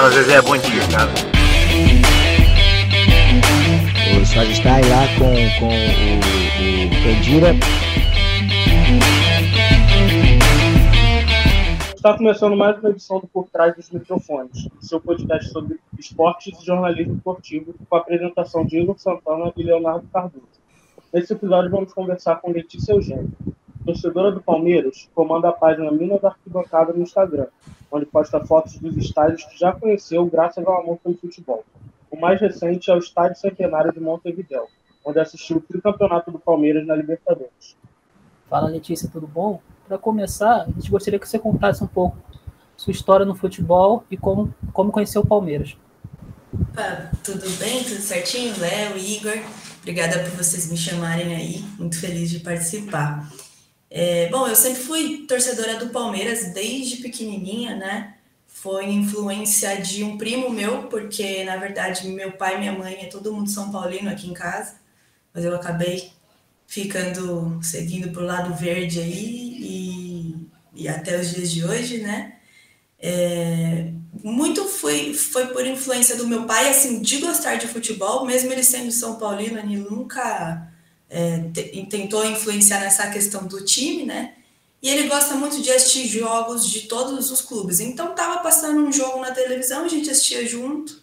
Fala Zezé, bom dia, cara. O Só está aí lá com, com o, o Candira. Está começando mais uma edição do Por Trás dos Microfones, seu podcast sobre esportes e jornalismo esportivo, com a apresentação de Igor Santana e Leonardo Cardoso. Nesse episódio vamos conversar com Letícia Eugênio, torcedora do Palmeiras, comanda a página Mina da Arquibancada no Instagram, onde posta fotos dos estádios que já conheceu graças ao amor pelo futebol. O mais recente é o Estádio Centenário de Montevideo, onde assistiu o tricampeonato do Palmeiras na Libertadores. Fala Letícia, tudo bom? Para começar, a gente gostaria que você contasse um pouco sua história no futebol e como, como conheceu o Palmeiras. Ah, tudo bem, tudo certinho? Léo, Igor, obrigada por vocês me chamarem aí, muito feliz de participar. É, bom, eu sempre fui torcedora do Palmeiras desde pequenininha, né? Foi influência de um primo meu, porque na verdade meu pai minha mãe é todo mundo São Paulino aqui em casa, mas eu acabei ficando seguindo pro lado verde aí e, e até os dias de hoje, né? É, muito foi, foi por influência do meu pai, assim, de gostar de futebol, mesmo ele sendo São Paulino, ele nunca é, tentou influenciar nessa questão do time, né? E ele gosta muito de assistir jogos de todos os clubes. Então, tava passando um jogo na televisão, a gente assistia junto.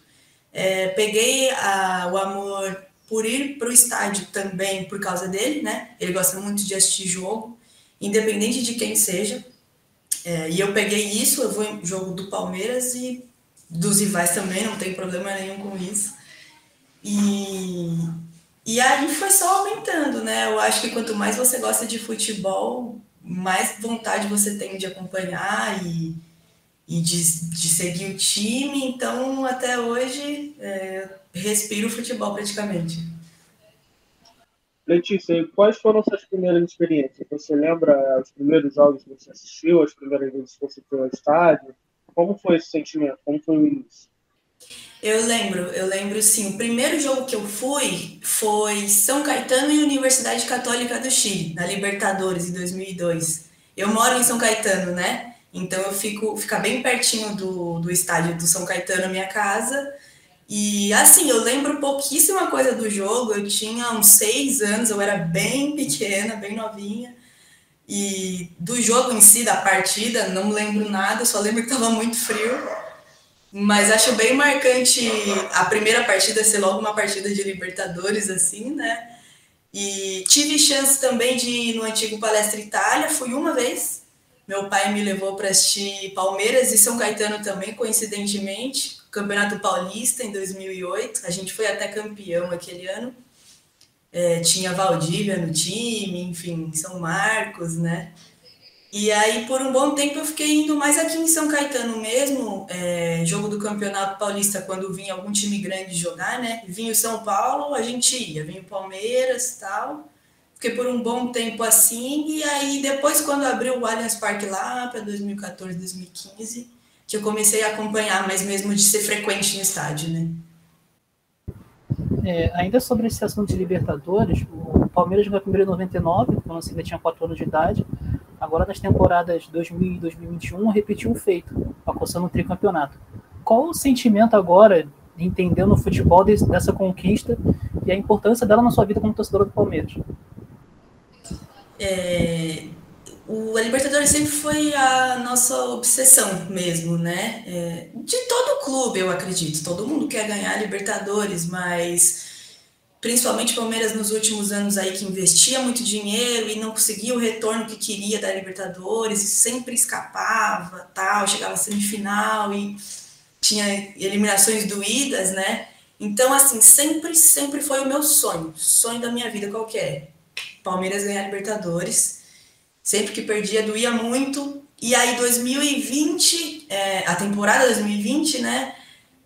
É, peguei a, o amor por ir para o estádio também por causa dele, né? Ele gosta muito de assistir jogo, independente de quem seja. É, e eu peguei isso, eu vou em jogo do Palmeiras e dos rivais também, não tem problema nenhum com isso. E, e aí foi só aumentando, né? Eu acho que quanto mais você gosta de futebol, mais vontade você tem de acompanhar e, e de, de seguir o time. Então, até hoje, é, respiro futebol praticamente. Letícia, quais foram suas primeiras experiências? Você lembra os primeiros jogos que você assistiu, as primeiras vezes que você foi ao estádio? Como foi esse sentimento? Como foi o início? Eu lembro, eu lembro sim. O primeiro jogo que eu fui foi São Caetano e Universidade Católica do Chile, na Libertadores, em 2002. Eu moro em São Caetano, né? Então eu fico fica bem pertinho do, do estádio do São Caetano, minha casa. E assim, eu lembro pouquíssima coisa do jogo. Eu tinha uns seis anos, eu era bem pequena, bem novinha. E do jogo em si, da partida, não lembro nada, só lembro que estava muito frio. Mas acho bem marcante a primeira partida ser logo uma partida de Libertadores, assim, né? E tive chance também de ir no antigo Palestra Itália, fui uma vez. Meu pai me levou para assistir Palmeiras e São Caetano também, coincidentemente. Campeonato Paulista em 2008. A gente foi até campeão aquele ano. É, tinha Valdívia no time, enfim, São Marcos, né? E aí, por um bom tempo, eu fiquei indo mais aqui em São Caetano mesmo, é, jogo do Campeonato Paulista, quando vinha algum time grande jogar, né? Vinha o São Paulo, a gente ia, vinha o Palmeiras e tal. Fiquei por um bom tempo assim, e aí depois, quando abriu o Allianz Parque lá para 2014, 2015, que eu comecei a acompanhar, mas mesmo de ser frequente no estádio, né? É, ainda sobre esse assunto de Libertadores, o Palmeiras jogou primeiro em 99, quando ainda tinha 4 anos de idade. Agora, nas temporadas 2000 e 2021, repetiu o feito, alcançando o tricampeonato. Qual o sentimento agora, entendendo o futebol dessa conquista e a importância dela na sua vida como torcedora do Palmeiras? É, o, a Libertadores sempre foi a nossa obsessão mesmo, né? É, de todo clube, eu acredito. Todo mundo quer ganhar a Libertadores, mas principalmente Palmeiras nos últimos anos aí que investia muito dinheiro e não conseguia o retorno que queria da Libertadores, e sempre escapava, tal, chegava semifinal e tinha eliminações doídas, né? Então, assim, sempre, sempre foi o meu sonho, sonho da minha vida qualquer. Palmeiras ganhar Libertadores sempre que perdia doía muito. E aí 2020, é, a temporada 2020, né,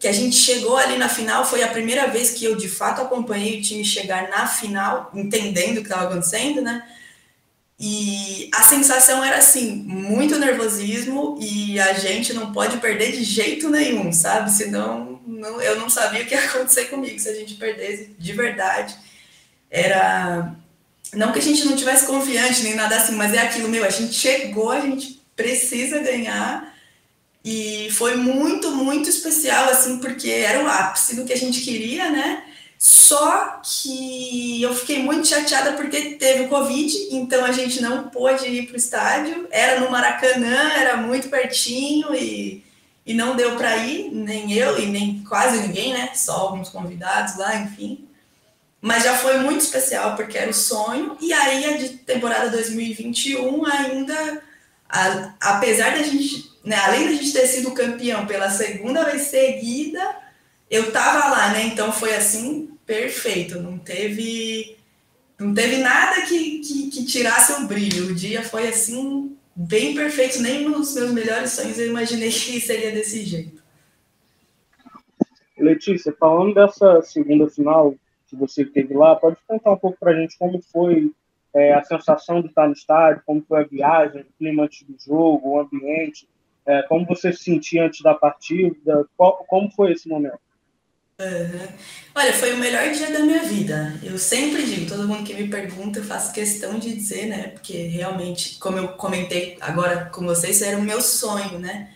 que a gente chegou ali na final, foi a primeira vez que eu de fato acompanhei o time chegar na final, entendendo o que estava acontecendo, né? E a sensação era assim, muito nervosismo e a gente não pode perder de jeito nenhum, sabe? Senão não, eu não sabia o que ia acontecer comigo se a gente perdesse de verdade. Era não que a gente não tivesse confiante nem nada assim, mas é aquilo, meu, a gente chegou, a gente precisa ganhar. E foi muito, muito especial, assim, porque era o ápice do que a gente queria, né? Só que eu fiquei muito chateada porque teve o Covid, então a gente não pôde ir para o estádio. Era no Maracanã, era muito pertinho e, e não deu para ir, nem eu e nem quase ninguém, né? Só alguns convidados lá, enfim. Mas já foi muito especial porque era o sonho. E aí a de temporada 2021 ainda, a, apesar da gente, né, além da gente ter sido campeão pela segunda vez seguida, eu tava lá, né? Então foi assim perfeito. Não teve não teve nada que, que, que tirasse o brilho. O dia foi assim bem perfeito. Nem nos meus melhores sonhos eu imaginei que seria desse jeito. Letícia, falando dessa segunda final, que você teve lá, pode contar um pouco para a gente como foi é, a sensação de estar no estádio, como foi a viagem, o clima antes do jogo, o ambiente, é, como você se sentia antes da partida, qual, como foi esse momento? Uhum. Olha, foi o melhor dia da minha vida. Eu sempre digo, todo mundo que me pergunta, eu faço questão de dizer, né? Porque realmente, como eu comentei agora com vocês, era o meu sonho, né?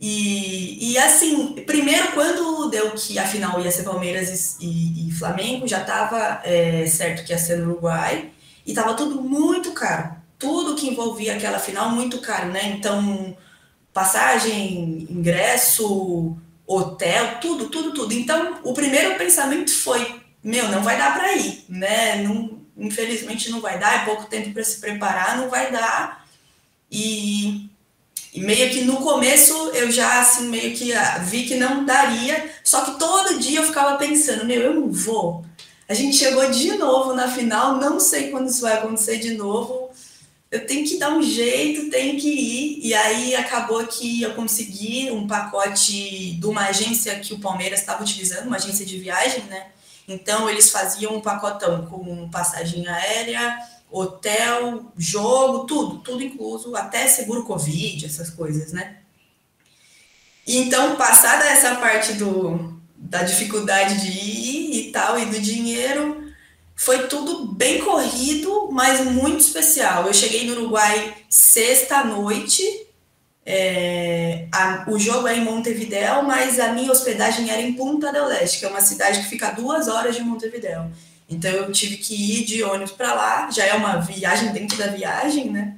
E, e assim, primeiro, quando deu que a final ia ser Palmeiras e, e Flamengo, já estava é, certo que ia ser no Uruguai, e estava tudo muito caro. Tudo que envolvia aquela final, muito caro, né? Então, passagem, ingresso, hotel, tudo, tudo, tudo. Então, o primeiro pensamento foi: meu, não vai dar para ir, né? Não, infelizmente não vai dar, é pouco tempo para se preparar, não vai dar. E e meio que no começo eu já, assim, meio que ah, vi que não daria, só que todo dia eu ficava pensando, meu, eu não vou. A gente chegou de novo na final, não sei quando isso vai acontecer de novo. Eu tenho que dar um jeito, tenho que ir. E aí acabou que eu consegui um pacote de uma agência que o Palmeiras estava utilizando, uma agência de viagem, né? Então eles faziam um pacotão com passagem aérea, hotel, jogo, tudo, tudo incluso, até seguro Covid, essas coisas, né? Então, passada essa parte do, da dificuldade de ir e tal, e do dinheiro, foi tudo bem corrido, mas muito especial. Eu cheguei no Uruguai sexta-noite, é, o jogo é em Montevideo, mas a minha hospedagem era em Punta del Este, que é uma cidade que fica a duas horas de Montevideo. Então eu tive que ir de ônibus para lá, já é uma viagem dentro da viagem, né?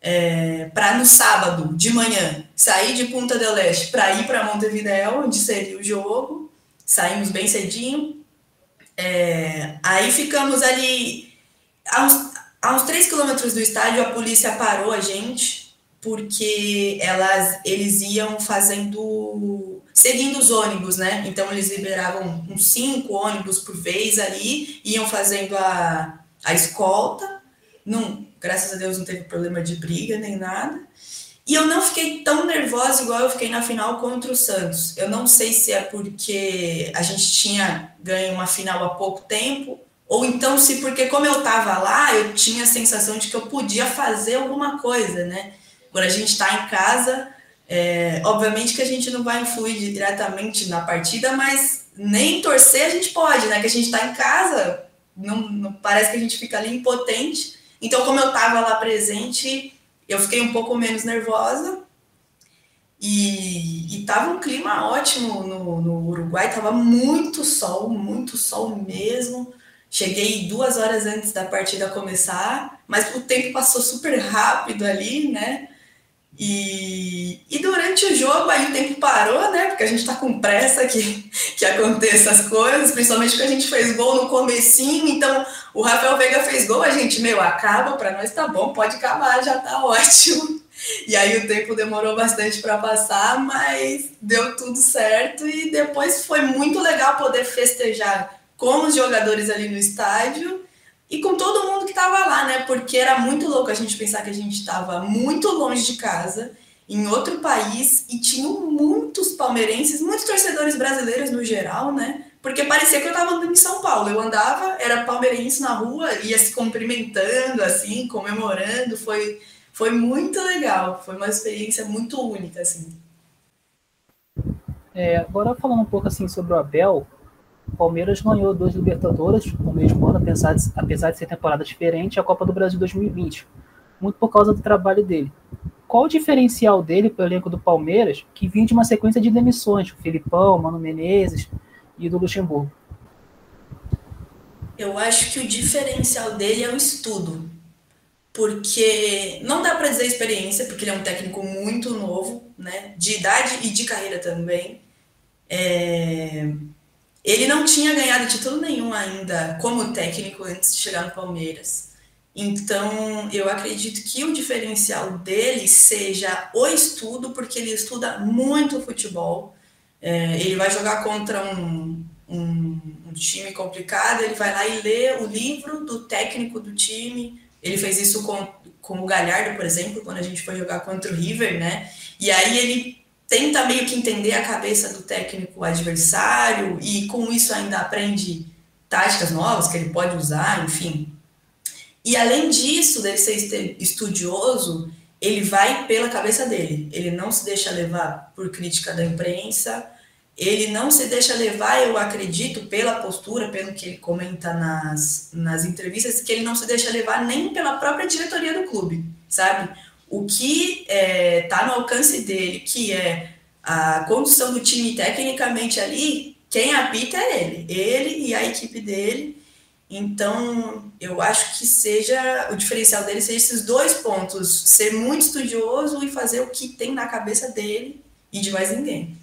É, para no sábado de manhã sair de Punta del Este para ir para Montevideo, onde seria o jogo. Saímos bem cedinho. É, aí ficamos ali a uns, a uns 3 quilômetros do estádio, a polícia parou a gente porque elas, eles iam fazendo seguindo os ônibus, né? Então eles liberavam uns cinco ônibus por vez ali, iam fazendo a, a escolta. Não, graças a Deus não teve problema de briga nem nada. E eu não fiquei tão nervosa igual eu fiquei na final contra o Santos. Eu não sei se é porque a gente tinha ganho uma final há pouco tempo, ou então se porque como eu estava lá, eu tinha a sensação de que eu podia fazer alguma coisa, né? Quando a gente está em casa, é, obviamente que a gente não vai influir diretamente na partida, mas nem torcer a gente pode, né? Que a gente está em casa, não, não, parece que a gente fica ali impotente. Então, como eu estava lá presente, eu fiquei um pouco menos nervosa. E, e tava um clima ótimo no, no Uruguai, tava muito sol, muito sol mesmo. Cheguei duas horas antes da partida começar, mas o tempo passou super rápido ali, né? E, e durante o jogo aí o tempo parou, né? Porque a gente tá com pressa que, que aconteça as coisas, principalmente porque a gente fez gol no comecinho, então o Rafael Veiga fez gol, a gente, meu, acaba, para nós tá bom, pode acabar, já tá ótimo. E aí o tempo demorou bastante para passar, mas deu tudo certo e depois foi muito legal poder festejar com os jogadores ali no estádio e com todo mundo que estava lá, né? Porque era muito louco a gente pensar que a gente estava muito longe de casa, em outro país, e tinham muitos palmeirenses, muitos torcedores brasileiros no geral, né? Porque parecia que eu estava andando em São Paulo. Eu andava, era palmeirense na rua, ia se cumprimentando, assim, comemorando. Foi, foi muito legal. Foi uma experiência muito única, assim. É, agora falando um pouco assim sobre o Abel, o Palmeiras ganhou dois Libertadores no mesmo ano, apesar de, apesar de ser temporada diferente, a Copa do Brasil 2020, muito por causa do trabalho dele. qual o diferencial dele para o elenco do Palmeiras, que vinha de uma sequência de demissões, o Filipão, Mano Menezes e do Luxemburgo? Eu acho que o diferencial dele é o estudo. Porque não dá para dizer experiência, porque ele é um técnico muito novo, né? De idade e de carreira também. É... Ele não tinha ganhado título nenhum ainda como técnico antes de chegar no Palmeiras. Então, eu acredito que o diferencial dele seja o estudo, porque ele estuda muito futebol. É, ele vai jogar contra um, um, um, time complicado, ele vai lá e lê o livro do técnico do time. Ele fez isso com, com o Galhardo, por exemplo, quando a gente foi jogar contra o River, né? E aí ele tenta meio que entender a cabeça do técnico adversário e com isso ainda aprende táticas novas que ele pode usar, enfim. E além disso, dele ser estudioso, ele vai pela cabeça dele. Ele não se deixa levar por crítica da imprensa, ele não se deixa levar, eu acredito, pela postura, pelo que ele comenta nas, nas entrevistas, que ele não se deixa levar nem pela própria diretoria do clube, sabe? O que está é, tá no alcance dele, que é a condução do time tecnicamente ali, quem apita é ele, ele e a equipe dele. Então, eu acho que seja o diferencial dele seja esses dois pontos: ser muito estudioso e fazer o que tem na cabeça dele e de mais ninguém.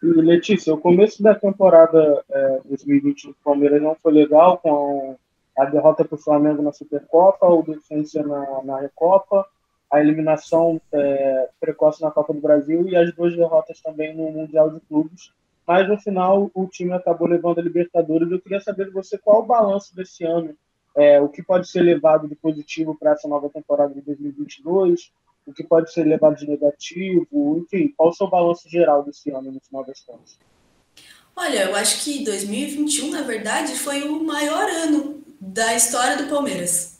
Letícia, o começo da temporada é, 2020 do Palmeiras não foi legal, com a derrota para o Flamengo na Supercopa, o Defensa na, na Recopa, a eliminação é, precoce na Copa do Brasil e as duas derrotas também no Mundial de Clubes mas no final o time acabou levando a Libertadores. Eu queria saber de você qual o balanço desse ano, é, o que pode ser levado de positivo para essa nova temporada de 2022, o que pode ser levado de negativo, enfim, qual o seu balanço geral desse ano no final das contas? Olha, eu acho que 2021, na verdade, foi o maior ano da história do Palmeiras.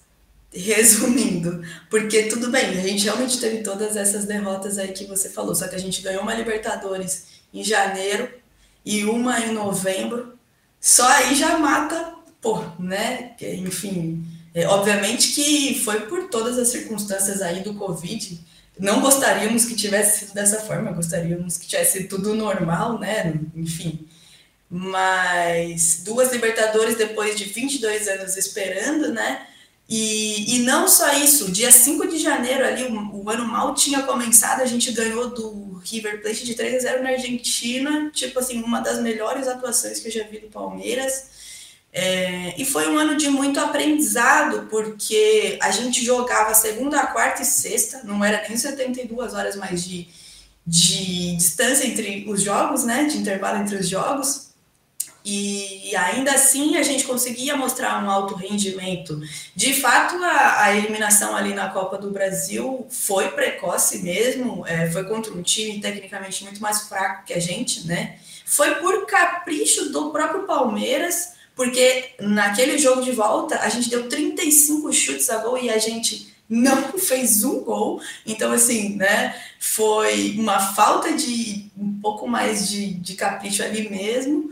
Resumindo, porque tudo bem, a gente realmente teve todas essas derrotas aí que você falou, só que a gente ganhou uma Libertadores em janeiro, e uma em novembro, só aí já mata, pô, né? Enfim, é, obviamente que foi por todas as circunstâncias aí do Covid. Não gostaríamos que tivesse sido dessa forma, gostaríamos que tivesse sido tudo normal, né? Enfim. Mas duas Libertadores depois de 22 anos esperando, né? E, e não só isso, dia 5 de janeiro ali, o, o, ano mal tinha começado, a gente ganhou do River Plate de 3 a 0 na Argentina, tipo assim, uma das melhores atuações que eu já vi do Palmeiras. É, e foi um ano de muito aprendizado, porque a gente jogava segunda, quarta e sexta, não era nem 72 horas mais de, de distância entre os jogos, né? De intervalo entre os jogos. E ainda assim a gente conseguia mostrar um alto rendimento. De fato, a, a eliminação ali na Copa do Brasil foi precoce mesmo, é, foi contra um time tecnicamente muito mais fraco que a gente, né? Foi por capricho do próprio Palmeiras, porque naquele jogo de volta a gente deu 35 chutes a gol e a gente não fez um gol. Então, assim, né? Foi uma falta de um pouco mais de, de capricho ali mesmo.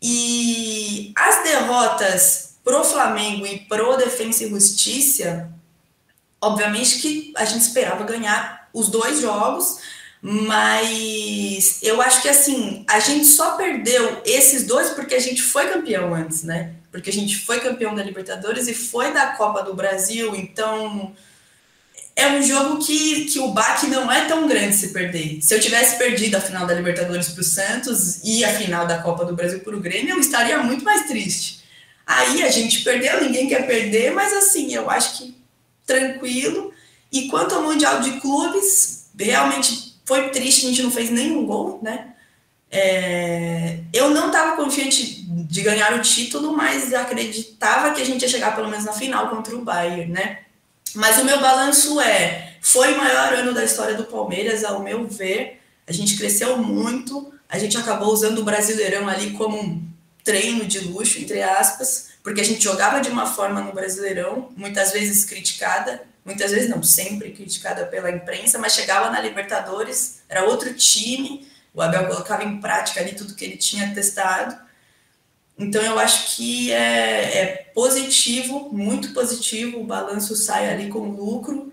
E as derrotas pro Flamengo e pro Defensa e Justiça, obviamente que a gente esperava ganhar os dois jogos, mas eu acho que assim, a gente só perdeu esses dois porque a gente foi campeão antes, né? Porque a gente foi campeão da Libertadores e foi da Copa do Brasil, então é um jogo que, que o baque não é tão grande se perder. Se eu tivesse perdido a final da Libertadores para o Santos e a final da Copa do Brasil para o Grêmio, eu estaria muito mais triste. Aí a gente perdeu, ninguém quer perder, mas assim, eu acho que tranquilo. E quanto ao Mundial de Clubes, realmente foi triste, a gente não fez nenhum gol, né? É, eu não estava confiante de ganhar o título, mas acreditava que a gente ia chegar pelo menos na final contra o Bayern, né? Mas o meu balanço é: foi o maior ano da história do Palmeiras, ao meu ver. A gente cresceu muito, a gente acabou usando o Brasileirão ali como um treino de luxo, entre aspas, porque a gente jogava de uma forma no Brasileirão, muitas vezes criticada, muitas vezes não, sempre criticada pela imprensa, mas chegava na Libertadores, era outro time, o Abel colocava em prática ali tudo que ele tinha testado. Então eu acho que é, é positivo, muito positivo, o balanço sai ali com lucro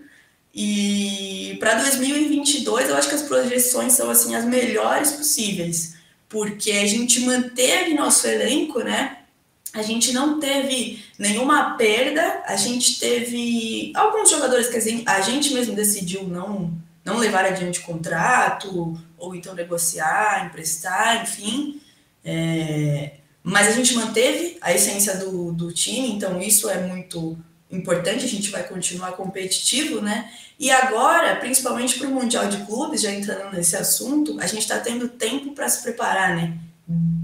E para 2022, eu acho que as projeções são assim as melhores possíveis, porque a gente manteve nosso elenco, né? A gente não teve nenhuma perda, a gente teve alguns jogadores que a gente mesmo decidiu não não levar adiante contrato, ou então negociar, emprestar, enfim. É, mas a gente manteve a essência do, do time, então isso é muito importante, a gente vai continuar competitivo, né? E agora, principalmente para o Mundial de Clubes, já entrando nesse assunto, a gente está tendo tempo para se preparar, né?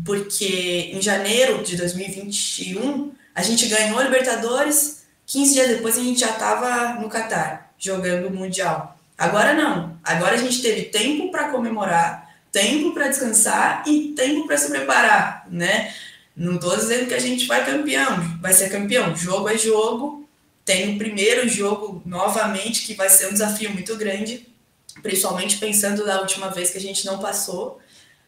Porque em janeiro de 2021, a gente ganhou a Libertadores, 15 dias depois a gente já estava no Catar, jogando o Mundial. Agora não. Agora a gente teve tempo para comemorar, tempo para descansar e tempo para se preparar, né? Não estou dizendo que a gente vai campeão, vai ser campeão. Jogo é jogo. Tem o primeiro jogo novamente que vai ser um desafio muito grande, principalmente pensando da última vez que a gente não passou.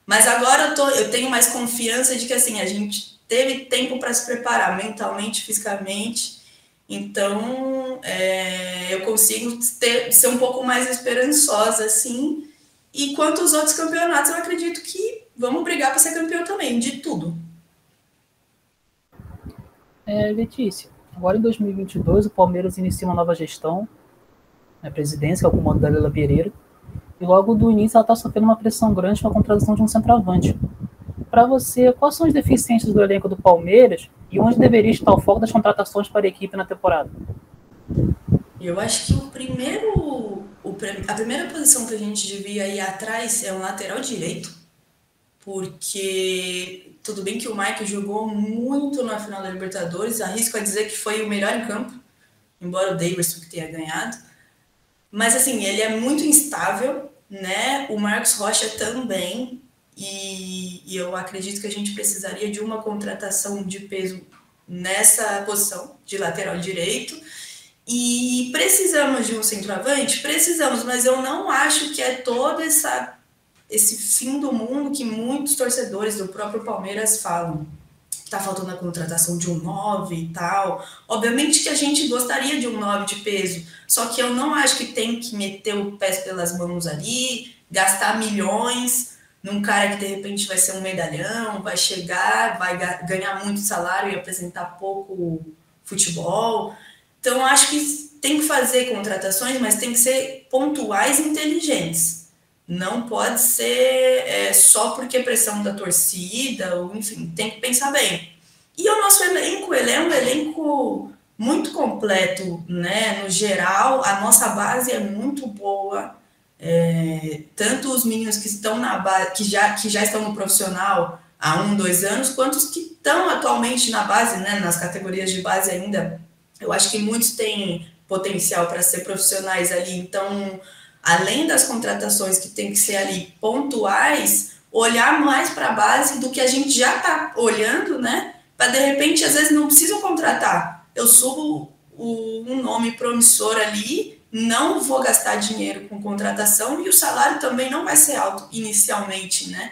Mas agora eu, tô, eu tenho mais confiança de que assim a gente teve tempo para se preparar mentalmente, fisicamente então, é, eu consigo ter, ser um pouco mais esperançosa, assim. E quanto aos outros campeonatos, eu acredito que vamos brigar para ser campeão também, de tudo. É, Letícia, agora em 2022 o Palmeiras inicia uma nova gestão, a presidência, que é o comando da Leila Pereira, e logo do início ela está sofrendo uma pressão grande com a contratação de um centroavante. Para você, quais são as deficiências do elenco do Palmeiras e onde deveria estar o foco das contratações para a equipe na temporada? Eu acho que o primeiro, o, a primeira posição que a gente devia ir atrás é o lateral direito, porque tudo bem que o Mike jogou muito na final da Libertadores, arrisco a dizer que foi o melhor em campo, embora o Davidson que tenha ganhado, mas assim, ele é muito instável, né? O Marcos Rocha também, e, e, eu acredito que a gente precisaria de uma contratação de peso nessa posição de lateral direito. E precisamos de um centroavante? Precisamos, mas eu não acho que é todo essa, esse fim do mundo que muitos torcedores do próprio Palmeiras falam. Tá faltando a contratação de um 9 e tal. Obviamente que a gente gostaria de um 9 de peso, só que eu não acho que tem que meter o pé pelas mãos ali, gastar milhões num cara que de repente vai ser um medalhão, vai chegar, vai ganhar muito salário e apresentar pouco futebol. Então, acho que tem que fazer contratações, mas tem que ser pontuais e inteligentes. Não pode ser é, só porque é pressão da torcida, ou enfim, tem que pensar bem. E o nosso elenco, ele é um elenco muito completo, né? No geral, a nossa base é muito boa é, tanto os meninos que estão na base, que já, que já estão no profissional há um, dois anos, quanto os que estão atualmente na base, né, nas categorias de base ainda. Eu acho que muitos têm potencial para ser profissionais ali. Então, além das contratações que tem que ser ali pontuais, olhar mais para a base do que a gente já está olhando, né? Para de repente, às vezes, não precisam contratar. Eu subo o, um nome promissor ali não vou gastar dinheiro com contratação e o salário também não vai ser alto inicialmente, né?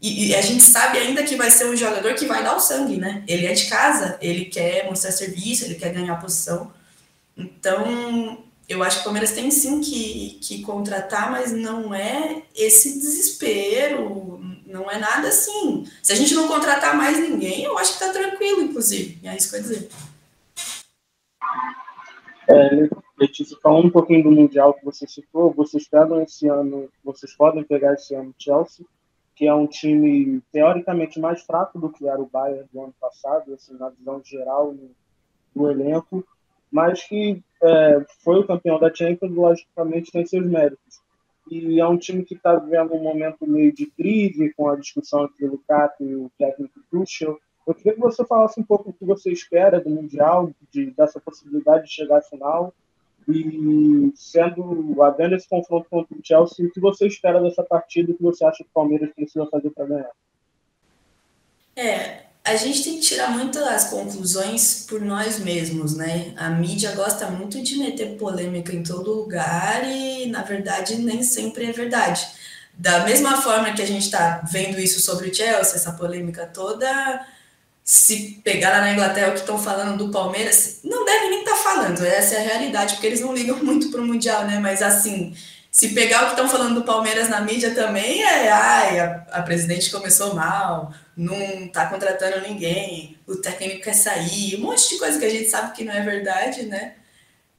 E, e, a gente sabe ainda que vai ser um jogador que vai dar o sangue, né? Ele é de casa, ele quer mostrar serviço, ele quer ganhar posição. Então, eu acho que o Palmeiras tem sim que, que contratar, mas não é esse desespero, não é nada assim. Se a gente não contratar mais ninguém, eu acho que tá tranquilo, inclusive. É isso que eu ia dizer. É, Letícia, falando um pouquinho do Mundial que você citou, vocês pegam esse ano, vocês podem pegar esse ano Chelsea, que é um time teoricamente mais fraco do que era o Bayern do ano passado, assim, na visão geral do elenco, mas que é, foi o campeão da Champions, logicamente tem seus méritos. E é um time que está vivendo um momento meio de crise, com a discussão entre o Lukaku e o técnico Tuchel. Eu queria que você falasse um pouco o que você espera do Mundial, de, dessa possibilidade de chegar à final, e sendo havendo esse confronto contra o Chelsea, o que você espera dessa partida? O que você acha que o Palmeiras precisa fazer para ganhar? É, a gente tem que tirar muitas conclusões por nós mesmos, né? A mídia gosta muito de meter polêmica em todo lugar e, na verdade, nem sempre é verdade. Da mesma forma que a gente está vendo isso sobre o Chelsea, essa polêmica toda, se pegar lá na Inglaterra o que estão falando do Palmeiras, não deve nem estar tá falando, essa é a realidade, porque eles não ligam muito para o Mundial, né? Mas assim, se pegar o que estão falando do Palmeiras na mídia também, é ai, a, a presidente começou mal, não está contratando ninguém, o técnico quer sair, um monte de coisa que a gente sabe que não é verdade, né?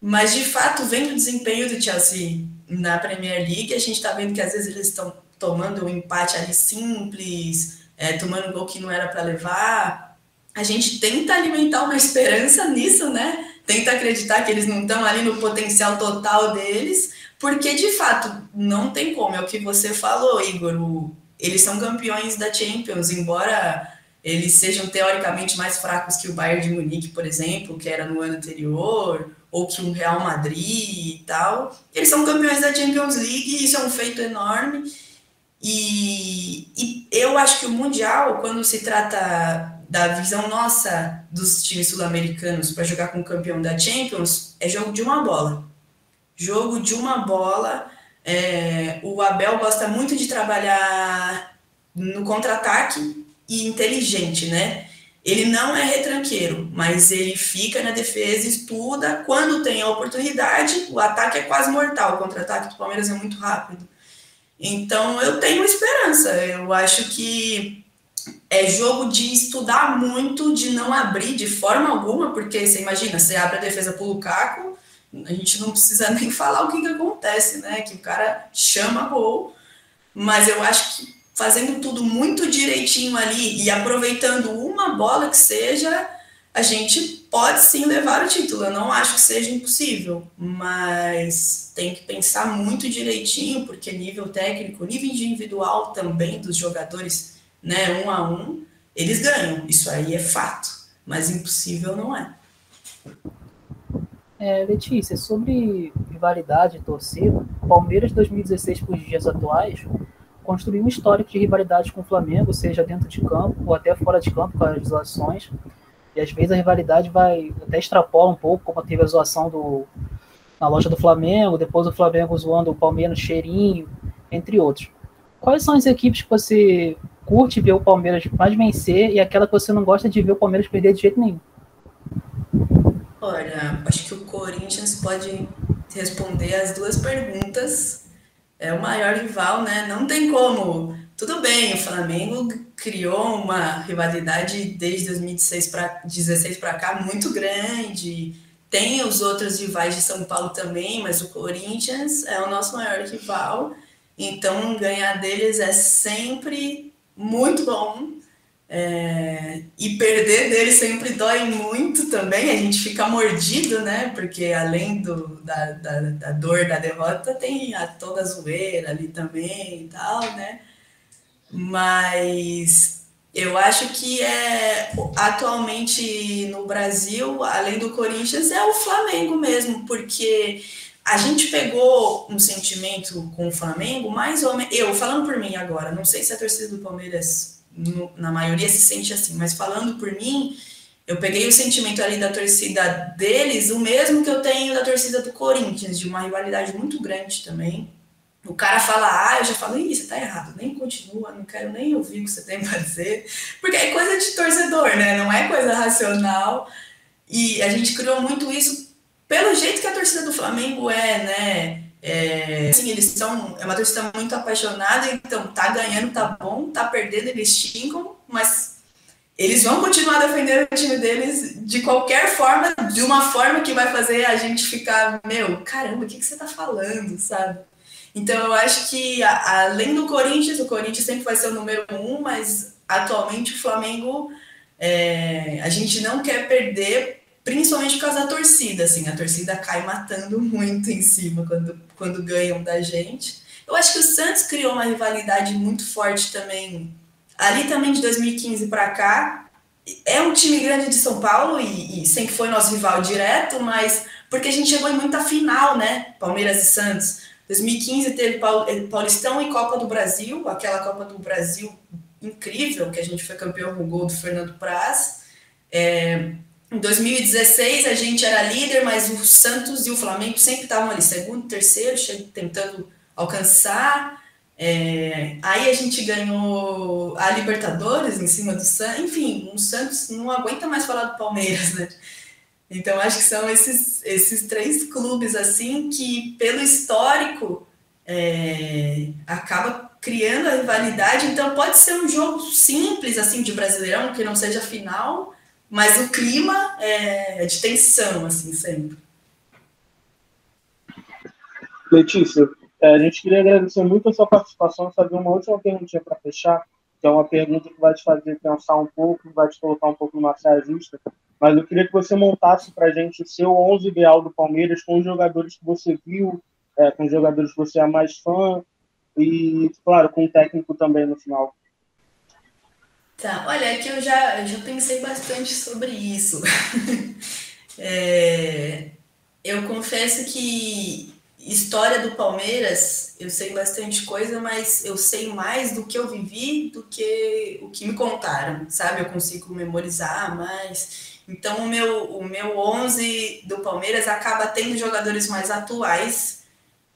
Mas de fato, vendo o desempenho do Chelsea na Premier League, a gente está vendo que às vezes eles estão tomando um empate ali simples, é, tomando um gol que não era para levar, a gente tenta alimentar uma esperança nisso, né? Tenta acreditar que eles não estão ali no potencial total deles, porque de fato não tem como. É o que você falou, Igor. O, eles são campeões da Champions, embora eles sejam teoricamente mais fracos que o Bayern de Munique, por exemplo, que era no ano anterior, ou que o Real Madrid e tal. Eles são campeões da Champions League isso é um feito enorme. E, e eu acho que o Mundial, quando se trata da visão nossa dos times sul-americanos para jogar com o campeão da Champions, é jogo de uma bola. Jogo de uma bola. É, o Abel gosta muito de trabalhar no contra-ataque e inteligente, né? Ele não é retranqueiro, mas ele fica na defesa, estuda. Quando tem a oportunidade, o ataque é quase mortal. O contra-ataque do Palmeiras é muito rápido. Então eu tenho esperança. Eu acho que é jogo de estudar muito, de não abrir de forma alguma, porque você imagina, você abre a defesa pro Lukaku, a gente não precisa nem falar o que, que acontece, né? Que o cara chama gol, mas eu acho que fazendo tudo muito direitinho ali e aproveitando uma bola que seja, a gente pode sim levar o título. Eu não acho que seja impossível, mas tem que pensar muito direitinho, porque nível técnico, nível individual também dos jogadores né, um a um, eles ganham. Isso aí é fato. Mas impossível não é. É, Letícia, sobre rivalidade e torcida, Palmeiras 2016 para os dias atuais construiu um histórico de rivalidade com o Flamengo, seja dentro de campo ou até fora de campo com as zoações. E às vezes a rivalidade vai até extrapola um pouco, como teve a zoação do, na loja do Flamengo, depois o Flamengo zoando o Palmeiras cheirinho, entre outros. Quais são as equipes que você curte ver o Palmeiras mais vencer e aquela que você não gosta de ver o Palmeiras perder de jeito nenhum? Olha, acho que o Corinthians pode responder as duas perguntas. É o maior rival, né? Não tem como. Tudo bem, o Flamengo criou uma rivalidade desde 2016 para 16 para cá muito grande. Tem os outros rivais de São Paulo também, mas o Corinthians é o nosso maior rival. Então, ganhar deles é sempre muito bom. É, e perder dele sempre dói muito também, a gente fica mordido, né? Porque além do, da, da, da dor da derrota, tem a, toda a zoeira ali também e tal, né? Mas eu acho que é atualmente no Brasil, além do Corinthians, é o Flamengo mesmo, porque a gente pegou um sentimento com o Flamengo, mais ou menos. Eu, falando por mim agora, não sei se a torcida do Palmeiras, no, na maioria, se sente assim, mas falando por mim, eu peguei o sentimento ali da torcida deles, o mesmo que eu tenho da torcida do Corinthians, de uma rivalidade muito grande também. O cara fala ah, eu já falo, ih, você tá errado, nem continua, não quero nem ouvir o que você tem pra dizer, porque é coisa de torcedor, né? Não é coisa racional. E a gente criou muito isso pelo jeito que a torcida do Flamengo é, né? É, assim, eles são é uma torcida muito apaixonada, então tá ganhando, tá bom, tá perdendo, eles xingam, mas eles vão continuar defendendo o time deles de qualquer forma, de uma forma que vai fazer a gente ficar, meu, caramba, o que, que você tá falando, sabe? Então eu acho que além do Corinthians, o Corinthians sempre vai ser o número um, mas atualmente o Flamengo é, a gente não quer perder principalmente por causa da torcida, assim, a torcida cai matando muito em cima quando, quando ganham da gente. Eu acho que o Santos criou uma rivalidade muito forte também, ali também de 2015 para cá. É um time grande de São Paulo e, e sempre foi nosso rival direto, mas porque a gente chegou em muita final, né? Palmeiras e Santos. 2015 teve eh, Paulistão e Copa do Brasil, aquela Copa do Brasil incrível, que a gente foi campeão com o gol do Fernando Praz. É, em 2016 a gente era líder, mas o Santos e o Flamengo sempre estavam ali, segundo, terceiro, tentando alcançar. É, aí a gente ganhou a Libertadores em cima do Santos. Enfim, o Santos não aguenta mais falar do Palmeiras, né? Então acho que são esses, esses três clubes assim que, pelo histórico, é, acaba criando a rivalidade. Então pode ser um jogo simples assim de Brasileirão, que não seja final, mas o clima é de tensão assim sempre. Letícia, é, a gente queria agradecer muito a sua participação, fazer uma última perguntinha para fechar, que é uma pergunta que vai te fazer pensar um pouco, vai te colocar um pouco numa saia justa. Mas eu queria que você montasse para a gente o seu 11 ideal do Palmeiras com os jogadores que você viu, é, com os jogadores que você é mais fã e, claro, com o técnico também no final. Tá, olha, é que eu já, eu já pensei bastante sobre isso. é, eu confesso que história do Palmeiras, eu sei bastante coisa, mas eu sei mais do que eu vivi do que o que me contaram, sabe? Eu consigo memorizar mais. Então, o meu, o meu 11 do Palmeiras acaba tendo jogadores mais atuais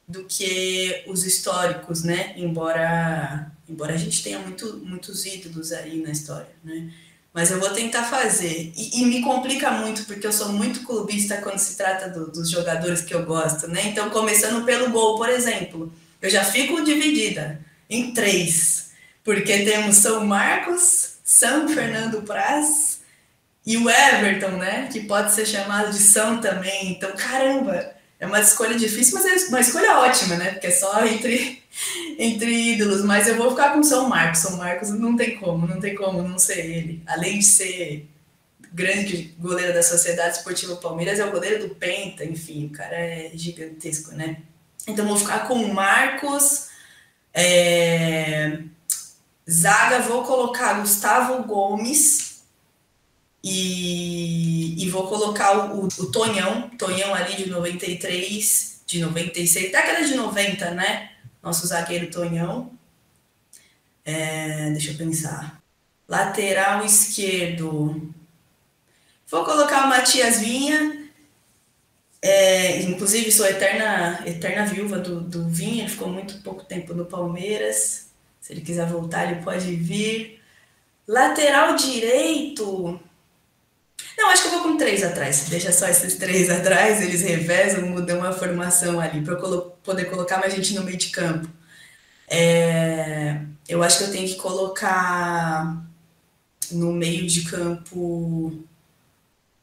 do que os históricos, né? Embora, embora a gente tenha muito, muitos ídolos aí na história, né? Mas eu vou tentar fazer. E, e me complica muito, porque eu sou muito clubista quando se trata do, dos jogadores que eu gosto, né? Então, começando pelo gol, por exemplo, eu já fico dividida em três, porque temos São Marcos, São Fernando Praz e o Everton, né? Que pode ser chamado de São também. Então, caramba, é uma escolha difícil, mas é uma escolha ótima, né? Porque é só entre, entre ídolos. Mas eu vou ficar com São Marcos. São Marcos não tem como, não tem como não ser ele. Além de ser grande goleiro da Sociedade Esportiva Palmeiras, é o goleiro do Penta, enfim, o cara é gigantesco, né? Então vou ficar com o Marcos. É... Zaga, vou colocar Gustavo Gomes e, e vou colocar o, o Tonhão, Tonhão ali de 93, de 96, década de 90, né? Nosso zagueiro Tonhão. É, deixa eu pensar. Lateral esquerdo. Vou colocar o Matias Vinha. É, inclusive, sou eterna, eterna viúva do, do Vinha, ficou muito pouco tempo no Palmeiras. Se ele quiser voltar, ele pode vir. Lateral direito. Não, acho que eu vou com três atrás. Deixa só esses três atrás, eles revezam, mudam a formação ali, para colo poder colocar mais gente no meio de campo. É, eu acho que eu tenho que colocar no meio de campo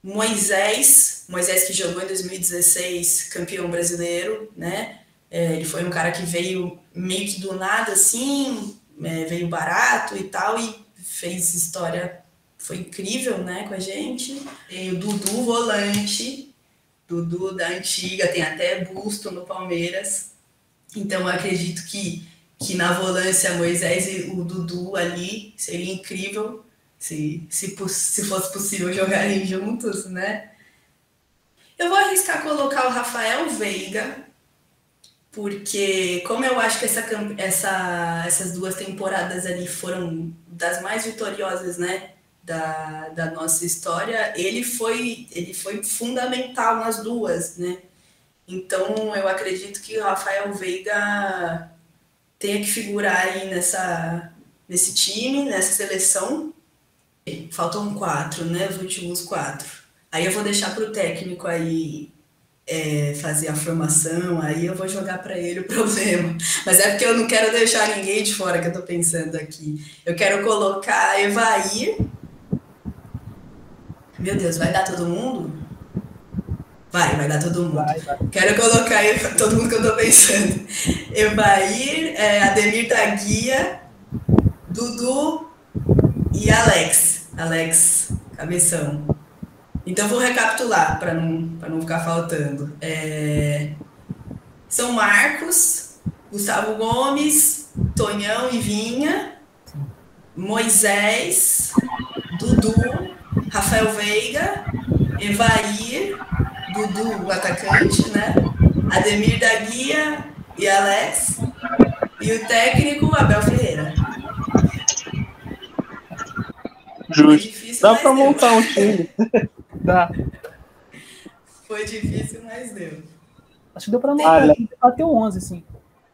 Moisés, Moisés que jogou em 2016, campeão brasileiro, né? É, ele foi um cara que veio meio que do nada, assim, é, veio barato e tal, e fez história foi incrível, né, com a gente. Tem o Dudu volante, Dudu da antiga, tem até busto no Palmeiras. Então acredito que, que na volância Moisés e o Dudu ali seria incrível se, se, se fosse possível jogarem juntos, né? Eu vou arriscar colocar o Rafael Veiga, porque como eu acho que essa, essa, essas duas temporadas ali foram das mais vitoriosas, né? Da, da nossa história, ele foi, ele foi fundamental nas duas, né? Então, eu acredito que o Rafael Veiga tenha que figurar aí nessa, nesse time, nessa seleção. Faltam quatro, né? Os últimos quatro. Aí eu vou deixar para o técnico aí é, fazer a formação, aí eu vou jogar para ele o problema. Mas é porque eu não quero deixar ninguém de fora que eu estou pensando aqui. Eu quero colocar Evair meu Deus, vai dar todo mundo? Vai, vai dar todo mundo. Vai, vai. Quero colocar aí todo mundo que eu tô pensando. Evair, é, Ademir da Guia, Dudu e Alex. Alex, cabeção. Então vou recapitular para não, não ficar faltando. É, São Marcos, Gustavo Gomes, Tonhão e Vinha, Moisés, Dudu, Rafael Veiga, Evair, Dudu, o atacante, né? Ademir da Guia e Alex. E o técnico, Abel Ferreira. Justo. Dá pra deu. montar um time. Dá. Foi difícil, mas deu. Acho que deu pra montar até o 11, sim.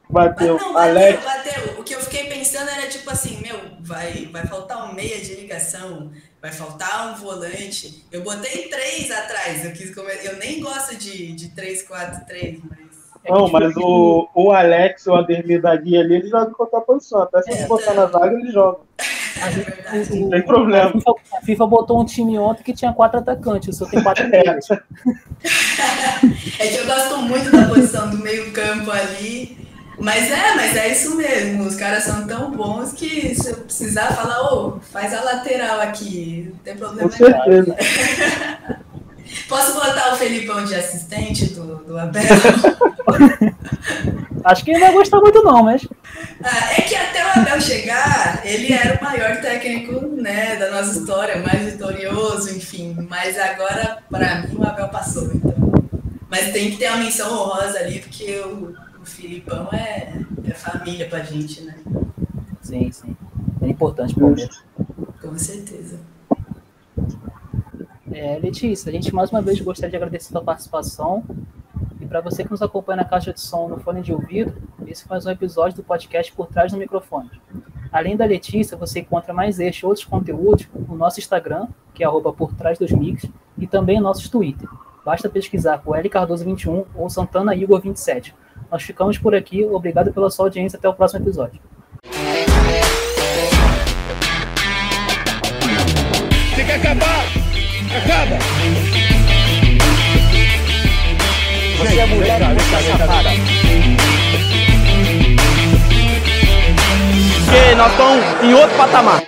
Bateu. Não, bateu, Alex, bateu. O que eu fiquei pensando era tipo assim, meu, vai, vai faltar um meia de ligação, vai faltar um volante. Eu botei três atrás, eu quis comer. Eu nem gosto de, de 3-4-3, mas. É não, mas o, o Alex, o Ademir da Guia ali, ele joga em qualquer posição. Até se ele É, botar tá. na zaga, ele joga. a gente- Não tem A problema. FIFA, a FIFA botou um time ontem que tinha quatro atacantes, o seu tem quatro É. É que eu gosto muito da posição do meio-campo ali. Mas é, mas é isso mesmo. Os caras são tão bons que se eu precisar falar, ô, faz a lateral aqui, não tem problema. Com certeza. Posso botar o Felipão de assistente do, do Abel? Acho que ele não vai gostar muito, não, mas. Ah, é que até o Abel chegar, ele era o maior técnico né, da nossa história, mais vitorioso, enfim. Mas agora, para mim, o Abel passou. Então. Mas tem que ter uma menção honrosa ali, porque o, o Filipão é, é família pra gente, né? Sim, sim. É importante pro Palmeiras. Com certeza. É, Letícia, a gente mais uma vez gostaria de agradecer a sua participação. E para você que nos acompanha na caixa de som no fone de ouvido, esse foi mais um episódio do podcast Por Trás do Microfone. Além da Letícia, você encontra mais este e outros conteúdos no nosso Instagram, que é arroba por trás dos mix, e também em nossos Twitter. Basta pesquisar por L Cardoso21 ou Santana Igor 27. Nós ficamos por aqui, obrigado pela sua audiência, até o próximo episódio. Tem que acabar! Acaba! Você é mulher você é safada. Porque nós estamos em outro patamar.